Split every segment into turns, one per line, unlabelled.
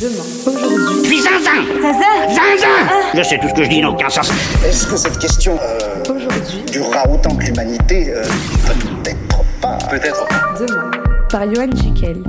Demain. Aujourd'hui.
Puis zinzin
Zaza
Zinzin Je sais tout ce que je dis n'a aucun sens.
Est-ce que cette question euh,
Aujourd'hui.
durera autant que l'humanité euh, Peut-être pas?
Peut-être.
Demain. Par Johan Jekyll.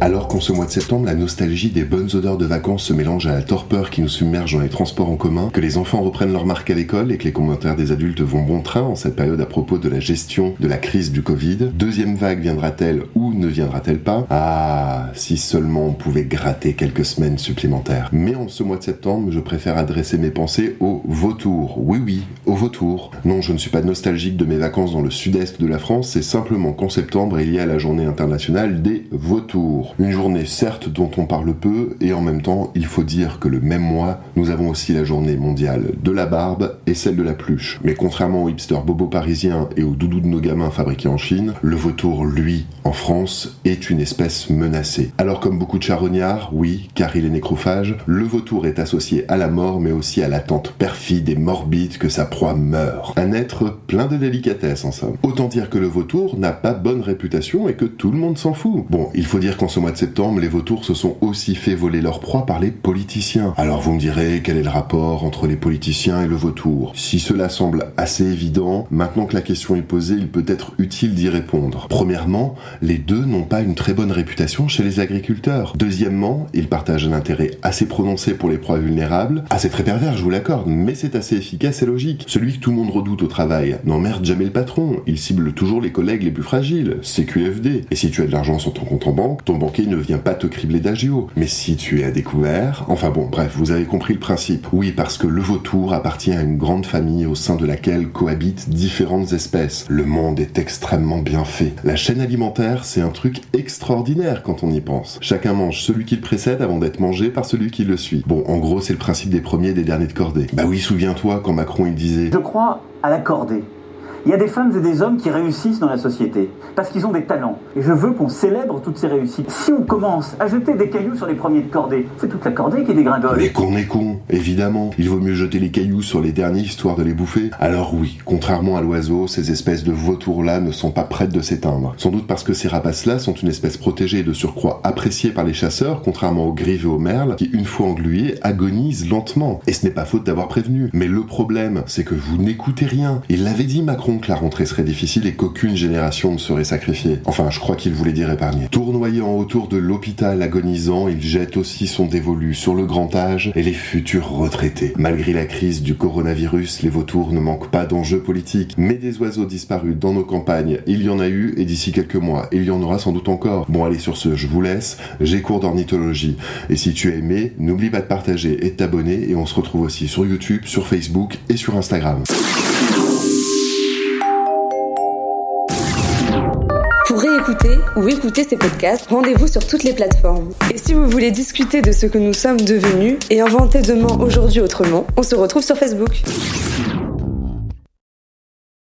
Alors qu'en ce mois de septembre, la nostalgie des bonnes odeurs de vacances se mélange à la torpeur qui nous submerge dans les transports en commun, que les enfants reprennent leur marque à l'école et que les commentaires des adultes vont bon train en cette période à propos de la gestion de la crise du Covid, deuxième vague viendra-t-elle ou ne viendra-t-elle pas? Ah, si seulement on pouvait gratter quelques semaines supplémentaires. Mais en ce mois de septembre, je préfère adresser mes pensées au vautour. Oui, oui, au vautour. Non, je ne suis pas nostalgique de mes vacances dans le sud-est de la France, c'est simplement qu'en septembre, il y a la journée internationale des vautours. Une journée certes dont on parle peu et en même temps il faut dire que le même mois nous avons aussi la journée mondiale de la barbe et celle de la pluche. Mais contrairement aux hipsters bobo parisiens et aux doudous de nos gamins fabriqués en Chine, le vautour lui en France est une espèce menacée. Alors comme beaucoup de charognards, oui car il est nécrophage, le vautour est associé à la mort mais aussi à l'attente perfide et morbide que sa proie meurt. Un être plein de délicatesse en somme. Autant dire que le vautour n'a pas bonne réputation et que tout le monde s'en fout. Bon, il faut dire qu'en ce mois de septembre, les vautours se sont aussi fait voler leur proie par les politiciens. Alors vous me direz, quel est le rapport entre les politiciens et le vautour? Si cela semble assez évident, maintenant que la question est posée, il peut être utile d'y répondre. Premièrement, les deux n'ont pas une très bonne réputation chez les agriculteurs. Deuxièmement, ils partagent un intérêt assez prononcé pour les proies vulnérables. Ah, c'est très pervers, je vous l'accorde, mais c'est assez efficace et logique. Celui que tout le monde redoute au travail n'emmerde jamais le patron. Il cible toujours les collègues les plus fragiles. CQFD. Et si tu as de l'argent sur ton compte en banque, ton banquier ne vient pas te cribler d'agio. Mais si tu es à découvert, enfin bon, bref, vous avez compris le principe. Oui, parce que le vautour appartient à une grande famille au sein de laquelle cohabitent différentes espèces. Le monde est extrêmement bien fait. La chaîne alimentaire, c'est un truc extraordinaire quand on y pense. Chacun mange celui qui le précède avant d'être mangé par celui qui le suit. Bon, en gros, c'est le principe des premiers et des derniers de cordée. Bah oui, souviens-toi quand Macron il disait
Je crois à la cordée. Il y a des femmes et des hommes qui réussissent dans la société parce qu'ils ont des talents. Et je veux qu'on célèbre toutes ces réussites. Si on commence à jeter des cailloux sur les premiers de cordée, c'est toute la cordée qui dégringole.
Mais qu'on est con, évidemment. Il vaut mieux jeter les cailloux sur les derniers histoire de les bouffer. Alors oui, contrairement à l'oiseau, ces espèces de vautours-là ne sont pas prêtes de s'éteindre. Sans doute parce que ces rapaces-là sont une espèce protégée et de surcroît appréciée par les chasseurs, contrairement aux grives et aux merles, qui une fois englués agonisent lentement. Et ce n'est pas faute d'avoir prévenu. Mais le problème, c'est que vous n'écoutez rien. Il l'avait dit Macron la rentrée serait difficile et qu'aucune génération ne serait sacrifiée. Enfin, je crois qu'il voulait dire épargnée. Tournoyant autour de l'hôpital agonisant, il jette aussi son dévolu sur le grand âge et les futurs retraités. Malgré la crise du coronavirus, les vautours ne manquent pas d'enjeux politiques, mais des oiseaux disparus dans nos campagnes, il y en a eu et d'ici quelques mois, il y en aura sans doute encore. Bon allez sur ce, je vous laisse, j'ai cours d'ornithologie. Et si tu as aimé, n'oublie pas de partager et de t'abonner et on se retrouve aussi sur YouTube, sur Facebook et sur Instagram.
Ou écouter ces podcasts, rendez-vous sur toutes les plateformes. Et si vous voulez discuter de ce que nous sommes devenus et inventer demain aujourd'hui autrement, on se retrouve sur Facebook.